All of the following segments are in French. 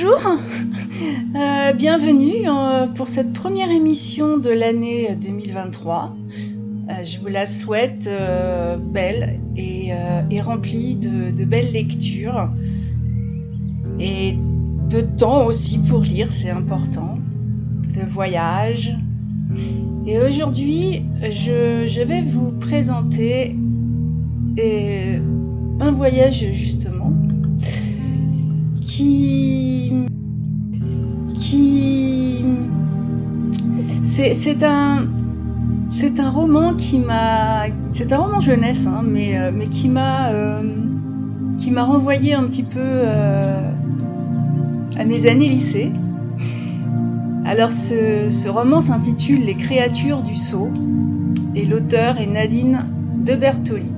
Bonjour, Euh, bienvenue euh, pour cette première émission de l'année 2023. Euh, je vous la souhaite belle et, remplie de, belles lectures et de temps aussi pour lire, c'est important, de voyage. Et aujourd'hui, je, vais vous présenter un voyage justement qui c'est un c'est un roman qui m'a c'est un roman jeunesse hein, mais euh, mais qui m'a euh, qui m'a renvoyé un petit peu euh, à mes années lycée. Alors ce, ce roman s'intitule Les créatures du sceau et l'auteur est Nadine de Bertoli.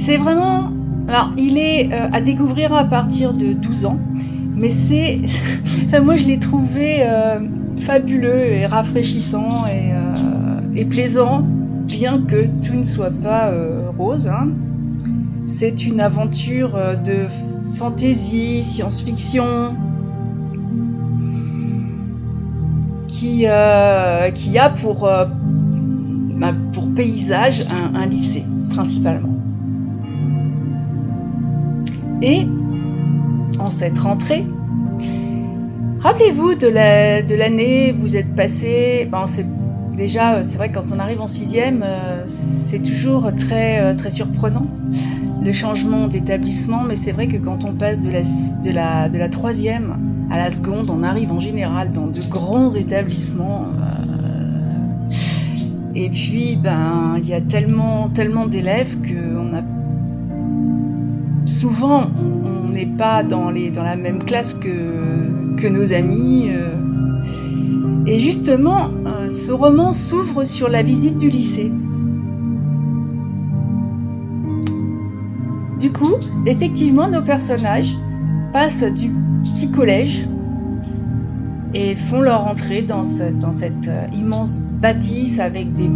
C'est vraiment. Alors, il est euh, à découvrir à partir de 12 ans, mais c'est. enfin, moi, je l'ai trouvé euh, fabuleux et rafraîchissant et, euh, et, plaisant, bien que tout ne soit pas rose. Hein. C'est une aventure de fantasy, science-fiction, qui, a pour, bah, pour paysage un lycée, principalement. Et en cette rentrée, rappelez-vous de la- de l'année, vous êtes passé. C'est déjà, c'est vrai que quand on arrive en sixième, euh, c'est toujours très euh, très surprenant le changement d'établissement. Mais c'est vrai que quand on passe de la de la de la troisième à la seconde, on arrive en général dans de grands établissements. euh, et puis, ben, il y a tellement tellement d'élèves qu'on a souvent on n'est pas dans, la même classe que, nos amis. euh. Et justement, euh, ce roman s'ouvre sur la visite du lycée. Du coup, effectivement, nos personnages passent du petit collège et font leur entrée dans cette euh, immense bâtisse avec des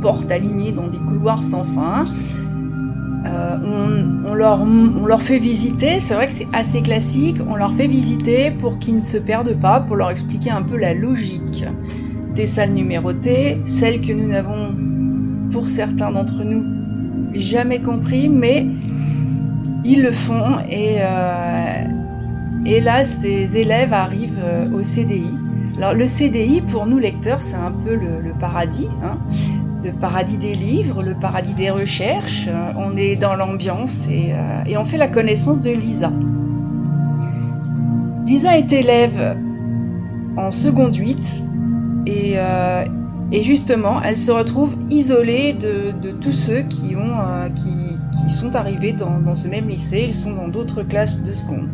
portes alignées dans des couloirs sans fin. Euh, on, leur, fait visiter, c'est vrai que c'est assez classique, on leur fait visiter pour qu'ils ne se perdent pas, pour leur expliquer un peu la logique des salles numérotées, celles que nous n'avons, pour certains d'entre nous, jamais compris, mais ils le font et, euh, là ces élèves arrivent euh, au CDI. Alors le CDI pour nous lecteurs c'est un peu le, le paradis, hein le paradis des livres, le paradis des recherches. Euh, On est dans l'ambiance et, euh, et on fait la connaissance de Lisa. Lisa est élève en seconde 8 et, euh, et justement elle se retrouve isolée de, tous ceux qui, ont, qui, qui sont arrivés dans, dans ce même lycée. Ils sont dans d'autres classes de seconde.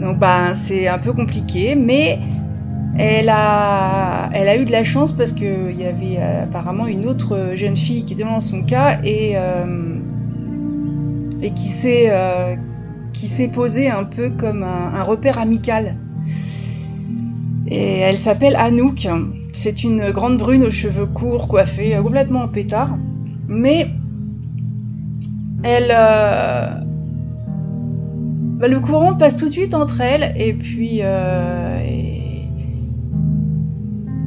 Donc ben, c'est un peu compliqué, mais elle a, eu de la chance parce qu'il y avait euh, apparemment une autre jeune fille qui était dans son cas et, euh, et qui s'est euh, qui s'est posée un peu comme un, repère amical. Et elle s'appelle Anouk. C'est une grande brune aux cheveux courts, coiffée, complètement en pétard. Mais bah, le courant passe tout de suite entre elles et puis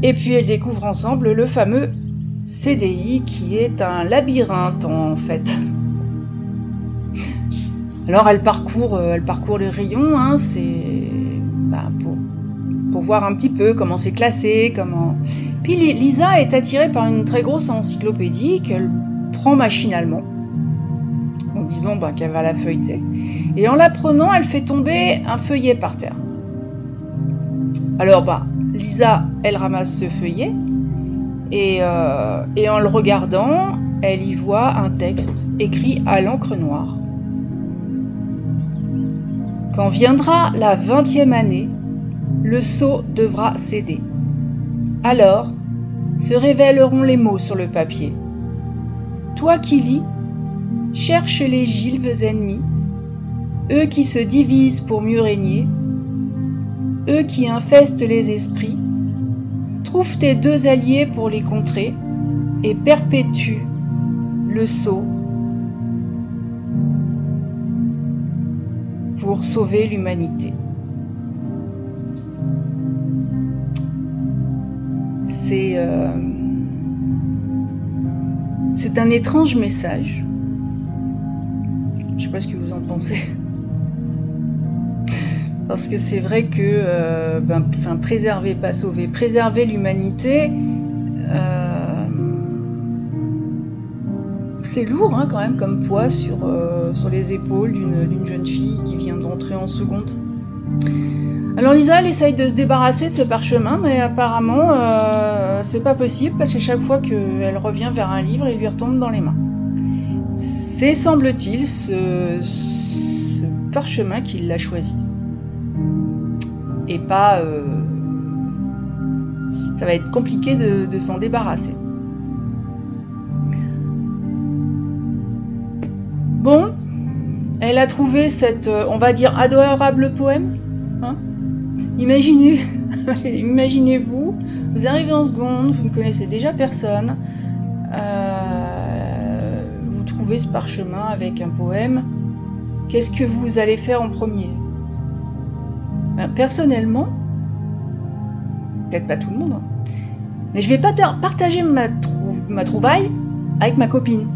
et puis elles découvrent ensemble le fameux CDI qui est un labyrinthe en fait. Alors elle parcourt, euh, elle parcourt les rayons, hein, c'est bah, pour, pour voir un petit peu comment c'est classé, comment. Puis Li- Lisa est attirée par une très grosse encyclopédie qu'elle prend machinalement, en disant bah, qu'elle va la feuilleter. Et en la prenant, elle fait tomber un feuillet par terre. Alors bah, Lisa, elle ramasse ce feuillet et, euh, et en le regardant, elle y voit un texte écrit à l'encre noire. Quand viendra la vingtième année, le sceau devra céder. Alors se révéleront les mots sur le papier. Toi qui lis, cherche les gilves ennemis, eux qui se divisent pour mieux régner, eux qui infestent les esprits, trouve tes deux alliés pour les contrer et perpétue le sceau pour sauver l'humanité. C'est euh, un étrange message. Je sais pas ce que vous en pensez. Parce que c'est vrai que euh, ben, préserver, pas sauver, préserver l'humanité, euh, c'est lourd hein, quand même comme poids sur, euh, sur les épaules d'une jeune fille qui vient d'entrer en seconde. Alors Lisa, elle essaye de se débarrasser de ce parchemin, mais apparemment c'est pas possible parce que chaque fois qu'elle revient vers un livre, il lui retombe dans les mains. C'est semble-t-il ce, ce parchemin qui l'a choisi et pas. Euh, ça va être compliqué de, s'en débarrasser. Bon, elle a trouvé cette, euh, on va dire, adorable poème. Hein Imaginez, imaginez-vous, vous arrivez en seconde, vous ne connaissez déjà personne, euh, vous trouvez ce parchemin avec un poème. Qu'est-ce que vous allez faire en premier? Personnellement, peut-être pas tout le monde, hein, mais je vais pas partager ma, trouvaille avec ma copine.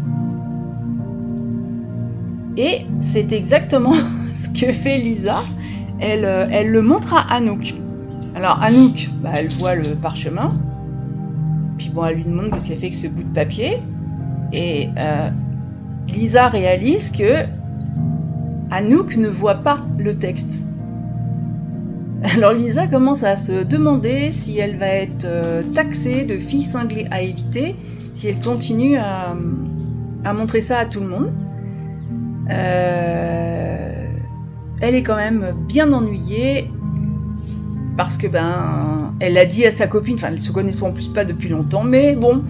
Et c'est exactement ce que fait Lisa. Elle, euh, elle le montre à Anouk. Alors Anouk, bah, elle voit le parchemin. Puis bon, elle lui demande ce qu'elle fait avec ce bout de papier. Et euh, Lisa réalise que Anouk ne voit pas le texte. Alors Lisa commence à se demander si elle va être euh, taxée de fille cinglée à éviter, si elle continue à, montrer ça à tout le monde. Euh, elle est quand même bien ennuyée parce que ben elle a dit à sa copine, enfin elles se connaissent en plus pas depuis longtemps, mais bon,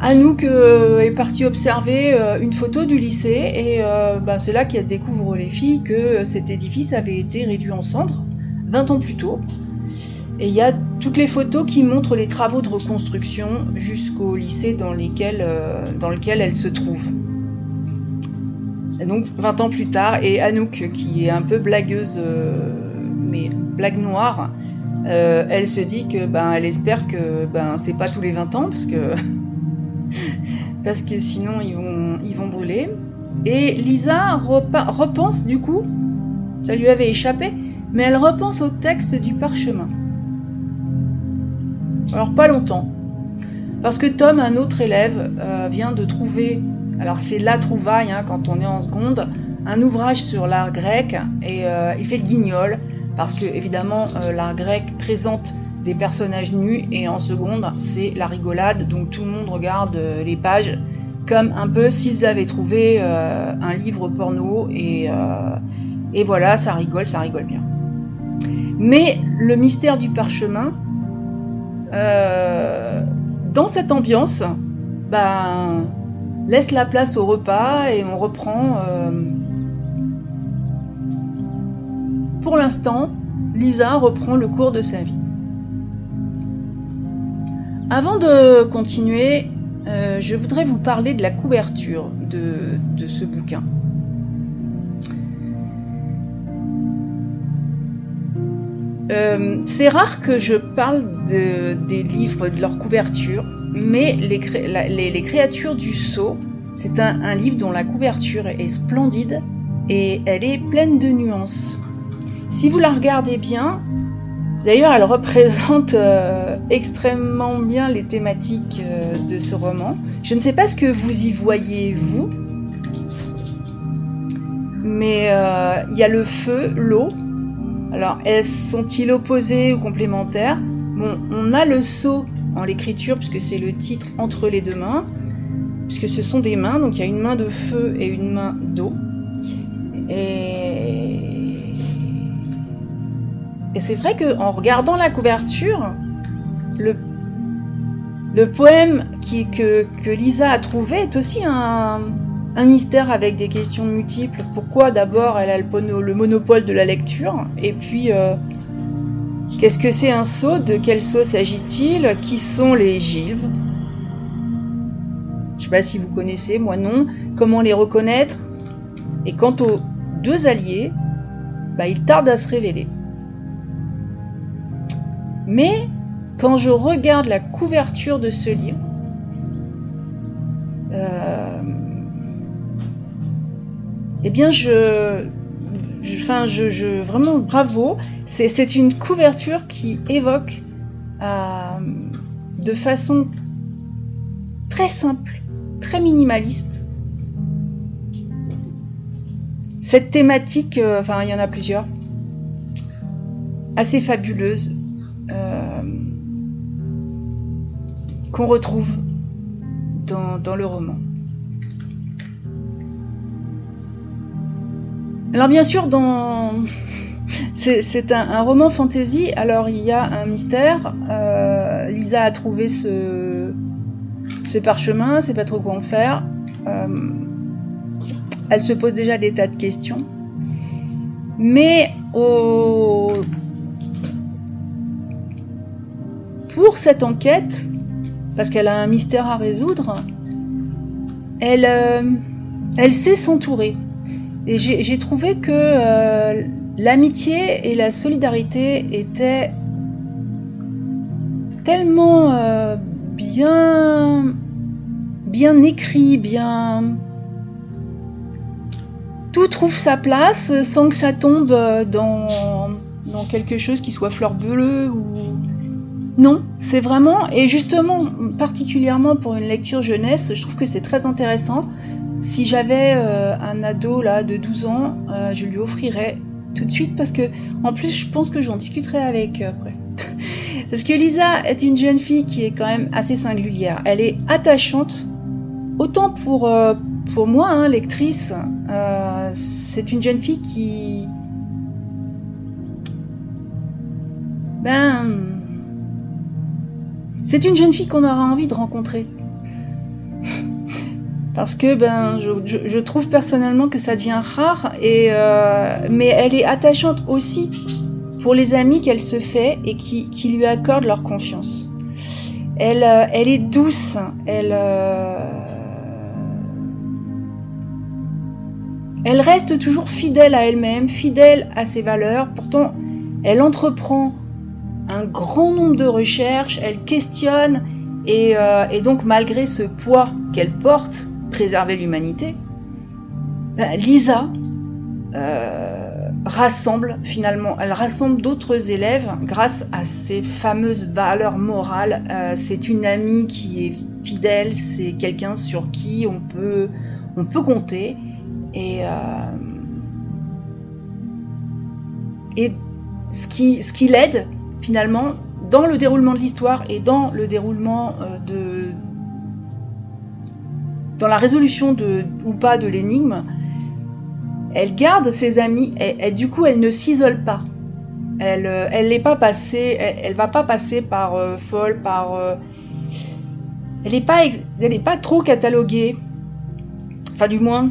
Anouk euh, est partie observer une photo du lycée et ben, c'est là qu'elle découvre les filles que cet édifice avait été réduit en cendres 20 ans plus tôt. Et il y a toutes les photos qui montrent les travaux de reconstruction jusqu'au lycée dans, euh, lequel elle se trouve. Donc 20 ans plus tard, et Anouk, qui est un peu blagueuse, euh, mais blague noire, euh, elle se dit que ben elle espère que ben c'est pas tous les 20 ans parce que parce que sinon ils vont ils vont brûler. Et Lisa repense du coup, ça lui avait échappé, mais elle repense au texte du parchemin. Alors pas longtemps, parce que Tom, un autre élève, euh, vient de trouver, alors c'est la trouvaille hein, quand on est en seconde, un ouvrage sur l'art grec et euh, il fait le guignol parce que évidemment euh, l'art grec présente des personnages nus et en seconde c'est la rigolade donc tout le monde regarde les pages comme un peu s'ils avaient trouvé un livre porno et, et voilà ça rigole ça rigole bien. Mais le mystère du parchemin, euh, dans cette ambiance, ben, laisse la place au repas et on reprend. Euh, pour l'instant, Lisa reprend le cours de sa vie. Avant de continuer, euh, je voudrais vous parler de la couverture de ce bouquin. Euh, c'est rare que je parle des livres, de leur couverture, mais les, créatures du sceau, c'est un, livre dont la couverture est splendide et elle est pleine de nuances. Si vous la regardez bien, d'ailleurs elle représente euh, extrêmement bien les thématiques euh, de ce roman. Je ne sais pas ce que vous y voyez vous, mais il y a le feu, l'eau, alors, sont-ils opposés ou complémentaires? Bon, on a le saut en l'écriture, puisque c'est le titre entre les deux mains, puisque ce sont des mains, donc il y a une main de feu et une main d'eau. Et, c'est vrai qu'en regardant la couverture, le, poème que, que Lisa a trouvé est aussi un, un mystère avec des questions multiples. Pourquoi d'abord elle a le, monopole de la lecture Et puis, euh, qu'est-ce que c'est un sceau De quel sceau s'agit-il? Qui sont les gilves Je ne sais pas si vous connaissez, moi non. Comment les reconnaître? Et quant aux deux alliés, bah, il tarde à se révéler. Mais quand je regarde la couverture de ce livre, euh, eh bien, je, je, vraiment bravo. C'est une couverture qui évoque euh, de façon très simple, très minimaliste, cette thématique, euh, enfin, il y en a plusieurs, assez fabuleuse, qu'on retrouve dans, le roman. Alors bien sûr, c'est un, roman fantasy, alors il y a un mystère. Euh, Lisa a trouvé ce, ce parchemin, sait pas trop quoi en faire. Euh, elle se pose déjà des tas de questions. Mais pour cette enquête, parce qu'elle a un mystère à résoudre, elle, euh, elle sait s'entourer. Et j'ai trouvé que euh, l'amitié et la solidarité étaient tellement euh, bien, bien écrits, bien... Tout trouve sa place sans que ça tombe dans, dans quelque chose qui soit fleur bleue ou non, c'est vraiment, et justement, particulièrement pour une lecture jeunesse, je trouve que c'est très intéressant. Si j'avais euh, un ado là de 12 ans, euh, je lui offrirais tout de suite parce que, en plus, je pense que j'en discuterai avec euh, après. parce que Lisa est une jeune fille qui est quand même assez singulière. Elle est attachante, autant pour, pour moi, hein, lectrice, c'est une jeune fille qui. Ben c'est une jeune fille qu'on aura envie de rencontrer. Parce que ben, je, trouve personnellement que ça devient rare, et, euh, mais elle est attachante aussi pour les amis qu'elle se fait et qui, lui accordent leur confiance. Elle, euh, elle est douce, elle, euh, elle reste toujours fidèle à elle-même, fidèle à ses valeurs. Pourtant, elle entreprend un grand nombre de recherches, elle questionne, euh, et, donc malgré ce poids qu'elle porte, préserver l'humanité, ben, Lisa euh, rassemble finalement, elle rassemble d'autres élèves grâce à ses fameuses valeurs morales. Euh, c'est une amie qui est fidèle, c'est quelqu'un sur qui on peut, on peut compter. Et, et ce qui, ce qui l'aide, finalement, dans le déroulement de l'histoire et dans le déroulement euh, de. Dans la résolution de, ou pas de l'énigme, elle garde ses amis et, du coup elle ne s'isole pas. Elle, euh, elle pas passée, elle, va pas passer par euh, folle, par. elle n'est pas, elle pas trop cataloguée, enfin du moins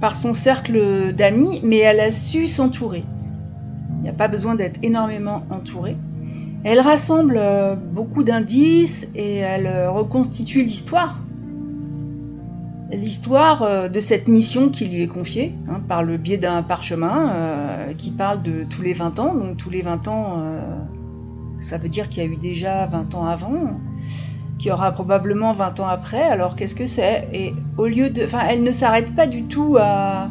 par son cercle d'amis, mais elle a su s'entourer. Il n'y a pas besoin d'être énormément entourée. Elle rassemble euh, beaucoup d'indices et elle euh, reconstitue l'histoire. L'histoire euh, de cette mission qui lui est confiée hein, par le biais d'un parchemin qui parle de tous les 20 ans. Donc tous les 20 ans, ça veut dire qu'il y a eu déjà 20 ans avant, qu'il y aura probablement 20 ans après. Alors qu'est-ce que c'est? Et au lieu de... Enfin, elle ne s'arrête pas du tout à,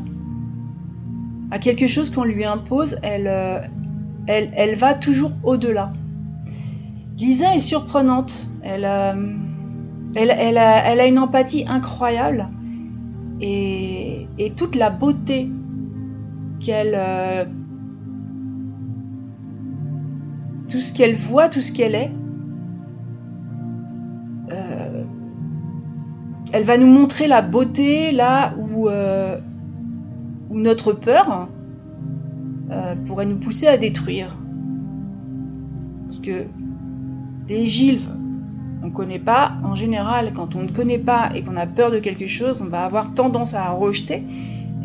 à quelque chose qu'on lui impose. Elle, elle, elle va toujours au-delà. Lisa est surprenante. Elle, euh, elle, a, une empathie incroyable. Et, toute la beauté qu'elle. Euh, tout ce qu'elle voit, tout ce qu'elle est. Euh, elle va nous montrer la beauté là où, où notre peur pourrait nous pousser à détruire. Parce que les gilves, on ne connaît pas. En général, quand on ne connaît pas et qu'on a peur de quelque chose, on va avoir tendance à rejeter.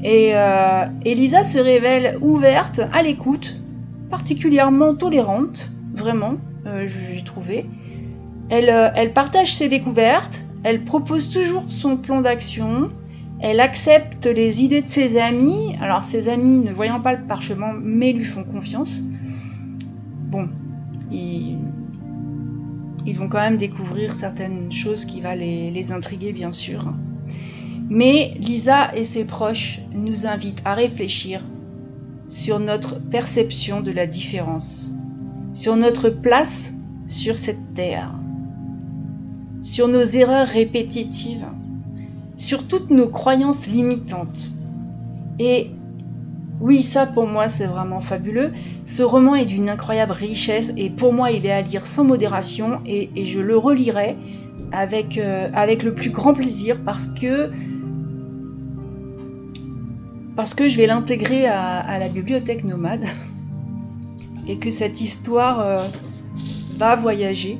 Et euh, Elisa se révèle ouverte, à l'écoute, particulièrement tolérante, vraiment, euh, j'ai trouvé. Elle, euh, elle, partage ses découvertes, elle propose toujours son plan d'action, Elle accepte les idées de ses amis. Alors ses amis, ne voyant pas le parchemin, mais lui font confiance. Bon, ils, vont quand même découvrir certaines choses qui vont les, intriguer, bien sûr. Mais Lisa et ses proches nous invitent à réfléchir sur notre perception de la différence, sur notre place sur cette terre, sur nos erreurs répétitives, sur toutes nos croyances limitantes. Et oui, ça pour moi c'est vraiment fabuleux. Ce roman est d'une incroyable richesse et pour moi il est à lire sans modération et, je le relirai avec, euh, avec le plus grand plaisir parce que parce que je vais l'intégrer à, la bibliothèque nomade et que cette histoire euh, va voyager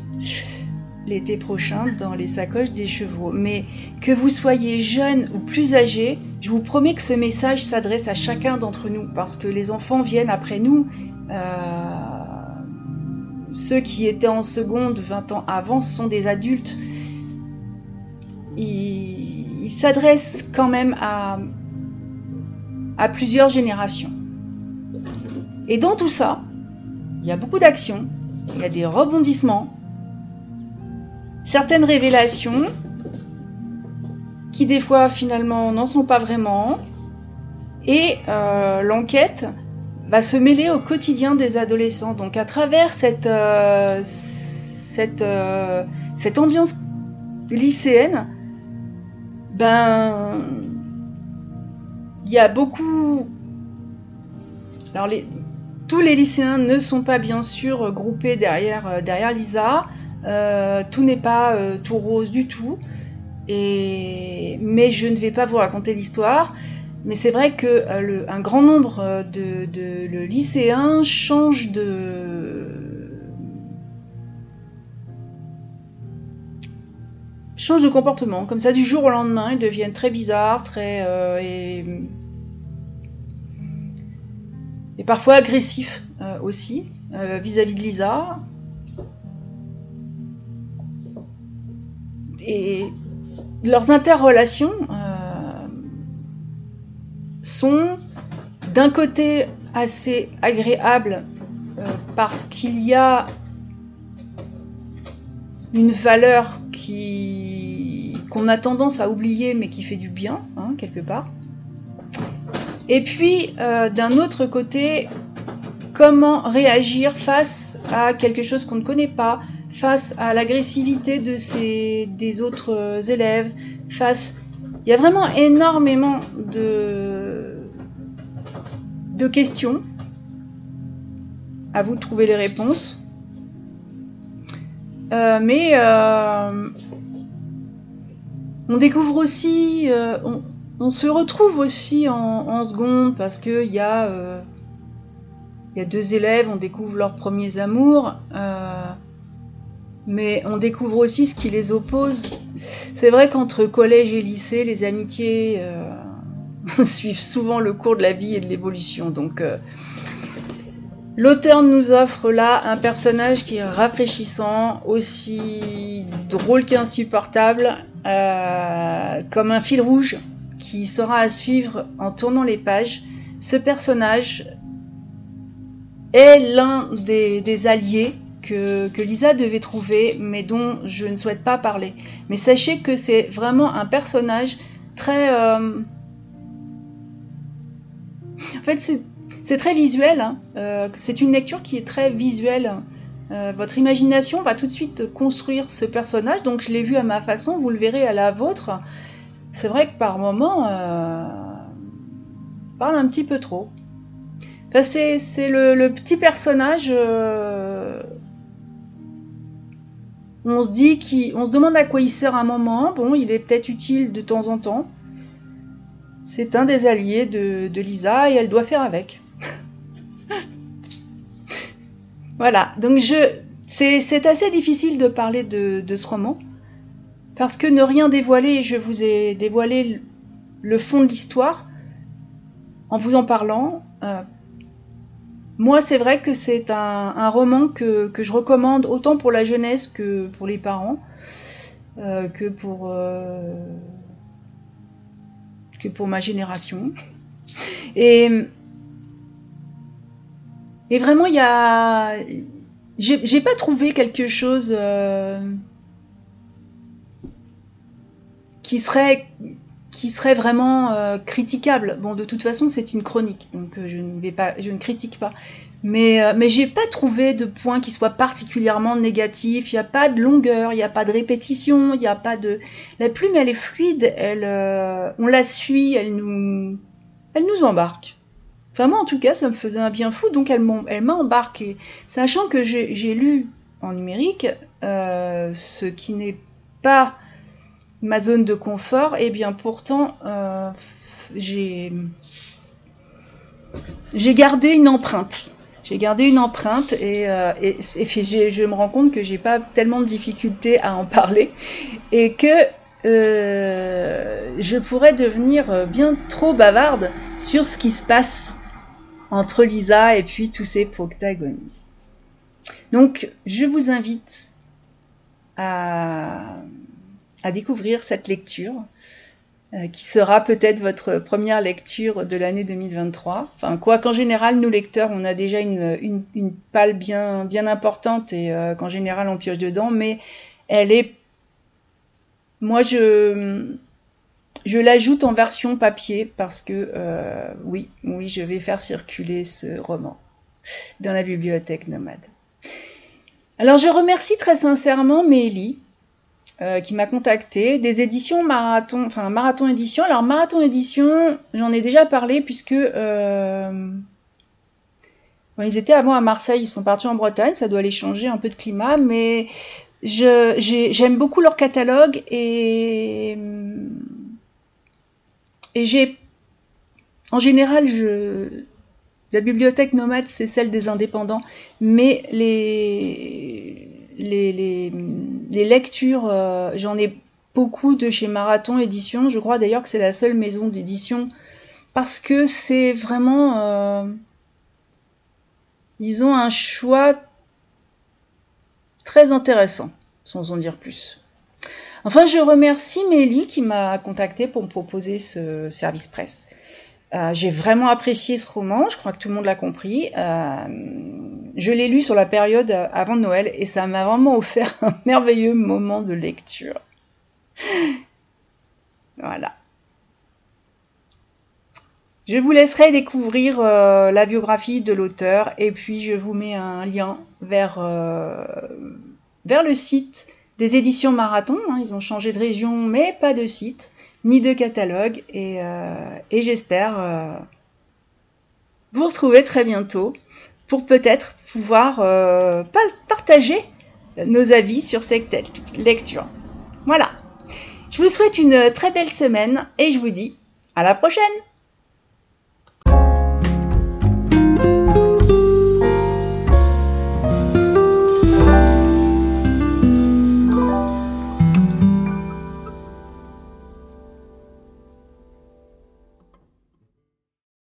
l'été prochain dans les sacoches des chevaux. Mais que vous soyez jeune ou plus âgé, je vous promets que ce message s'adresse à chacun d'entre nous parce que les enfants viennent après nous. Euh, ceux qui étaient en seconde 20 ans avant sont des adultes. Il, il s'adresse quand même à plusieurs générations. Et dans tout ça, il y a beaucoup d'actions, il y a des rebondissements, certaines révélations qui des fois finalement n'en sont pas vraiment, et euh, l'enquête va se mêler au quotidien des adolescents. Donc à travers cette, euh, euh, cette ambiance lycéenne, ben il y a beaucoup. Alors, les... tous les lycéens ne sont pas bien sûr groupés derrière, derrière Lisa. Tout n'est pas tout rose du tout. Mais je ne vais pas vous raconter l'histoire. Mais c'est vrai que un grand nombre de, de lycéens changent de, changent de comportement. Comme ça, du jour au lendemain, ils deviennent très bizarres, très. Euh, et, parfois agressifs euh, aussi euh, vis-à-vis de Lisa. Et leurs interrelations sont d'un côté assez agréables parce qu'il y a une valeur qui qu'on a tendance à oublier mais qui fait du bien hein, quelque part. Et puis euh, d'un autre côté, comment réagir face à quelque chose qu'on ne connaît pas, face à l'agressivité de ces des autres élèves, face il y a vraiment énormément de de questions. À vous de trouver les réponses. Euh, mais euh, on découvre aussi, euh, on, se retrouve aussi en, seconde parce que il y y a deux élèves, on découvre leurs premiers amours, mais on découvre aussi ce qui les oppose. C'est vrai qu'entre collège et lycée, les amitiés suivent souvent le cours de la vie et de l'évolution. Donc, L'auteur nous offre là un personnage qui est rafraîchissant, aussi drôle qu'insupportable, euh, comme un fil rouge qui sera à suivre en tournant les pages. Ce personnage est l'un des, alliés que, Lisa devait trouver, mais dont je ne souhaite pas parler. Mais sachez que c'est vraiment un personnage très... Euh, en fait, c'est très visuel. Hein. Euh, c'est une lecture qui est très visuelle. Euh, votre imagination va tout de suite construire ce personnage. Donc je l'ai vu à ma façon, vous le verrez à la vôtre. C'est vrai que par moment, euh, parle un petit peu trop. c'est le, petit personnage. On se dit se demande à quoi il sert un moment. Bon, il est peut-être utile de temps en temps. C'est un des alliés de Lisa et elle doit faire avec. voilà, donc je, c'est assez difficile de parler de, ce roman, parce que ne rien dévoiler, je vous ai dévoilé le fond de l'histoire en vous en parlant. Euh, moi, c'est vrai que c'est un, roman que, je recommande autant pour la jeunesse que pour les parents, euh, que pour... Euh, que pour ma génération. Et, et vraiment, il y a. J'ai pas trouvé quelque chose euh, qui serait qui serait vraiment euh, critiquable. Bon, de toute façon, c'est une chronique, donc euh, je ne vais pas, je ne critique pas. Mais, euh, mais j'ai pas trouvé de point qui soit particulièrement négatif. Il n'y a pas de longueur, il n'y a pas de répétition, il n'y a pas de. La plume, elle est fluide, elle, on la suit, elle nous, elle nous embarque. Enfin, moi, en tout cas, ça me faisait un bien fou, donc elle m'a embarqué. Sachant que j'ai lu en numérique, ce qui n'est pas ma zone de confort, et eh bien pourtant, euh, j'ai gardé une empreinte. J'ai gardé une empreinte et, euh, je me rends compte que j'ai pas tellement de difficultés à en parler et que euh, je pourrais devenir bien trop bavarde sur ce qui se passe entre Lisa et puis tous ces protagonistes. Donc, je vous invite à à découvrir cette lecture, euh, qui sera peut-être votre première lecture de l'année 2023. Enfin, quoi qu'en général, nous lecteurs, on a déjà une, une, palle bien, bien importante et euh, qu'en général, on pioche dedans, mais elle est. Moi, je. Je l'ajoute en version papier parce que euh, oui, oui, je vais faire circuler ce roman dans la bibliothèque nomade. Alors je remercie très sincèrement Mélie euh, qui m'a contacté, des éditions Marathon, enfin Marathon Édition. Alors Marathon Édition, j'en ai déjà parlé puisque euh, ils étaient avant à Marseille, ils sont partis en Bretagne, ça doit aller changer un peu de climat, mais j'aime beaucoup leur catalogue et, et j'ai en général je la bibliothèque nomade c'est celle des indépendants, mais les les, lectures, euh, j'en ai beaucoup de chez Marathon Édition. Je crois d'ailleurs que c'est la seule maison d'édition parce que c'est vraiment. Euh, ils ont un choix très intéressant, sans en dire plus. Enfin, je remercie Mélie qui m'a contacté pour me proposer ce service presse. Euh, j'ai vraiment apprécié ce roman, je crois que tout le monde l'a compris. Euh, je l'ai lu sur la période avant Noël et ça m'a vraiment offert un merveilleux moment de lecture. voilà. Je vous laisserai découvrir euh, la biographie de l'auteur et puis je vous mets un lien vers, vers le site des éditions Marathon. Hein. ils ont changé de région mais pas de site ni de catalogue. Et, euh, j'espère euh, vous retrouver très bientôt pour peut-être pouvoir euh, partager nos avis sur cette lecture. Voilà. Je vous souhaite une très belle semaine et je vous dis à la prochaine